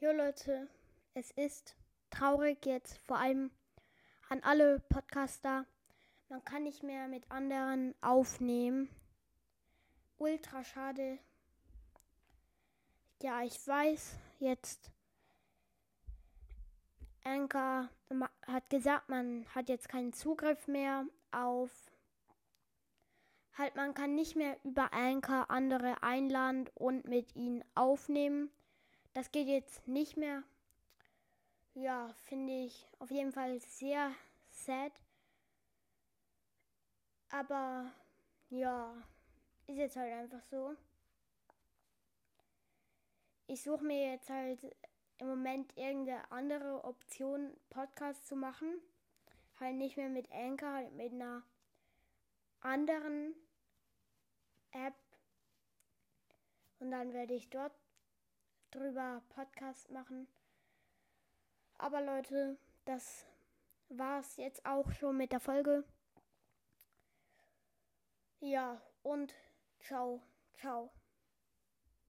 Jo Leute, es ist traurig jetzt, vor allem an alle Podcaster. Man kann nicht mehr mit anderen aufnehmen. Ultra schade. Ja, ich weiß jetzt. Anchor hat gesagt, man hat jetzt keinen Zugriff mehr auf. Halt, man kann nicht mehr über Anchor andere einladen und mit ihnen aufnehmen. Das geht jetzt nicht mehr. Ja, finde ich auf jeden Fall sehr sad. Aber ja, ist jetzt halt einfach so. Ich suche mir jetzt halt im Moment irgendeine andere Option, Podcast zu machen. Halt nicht mehr mit Anchor, halt mit einer anderen App. Und dann werde ich dort drüber Podcast machen. Aber Leute, das war's jetzt auch schon mit der Folge. Ja, und ciao, ciao.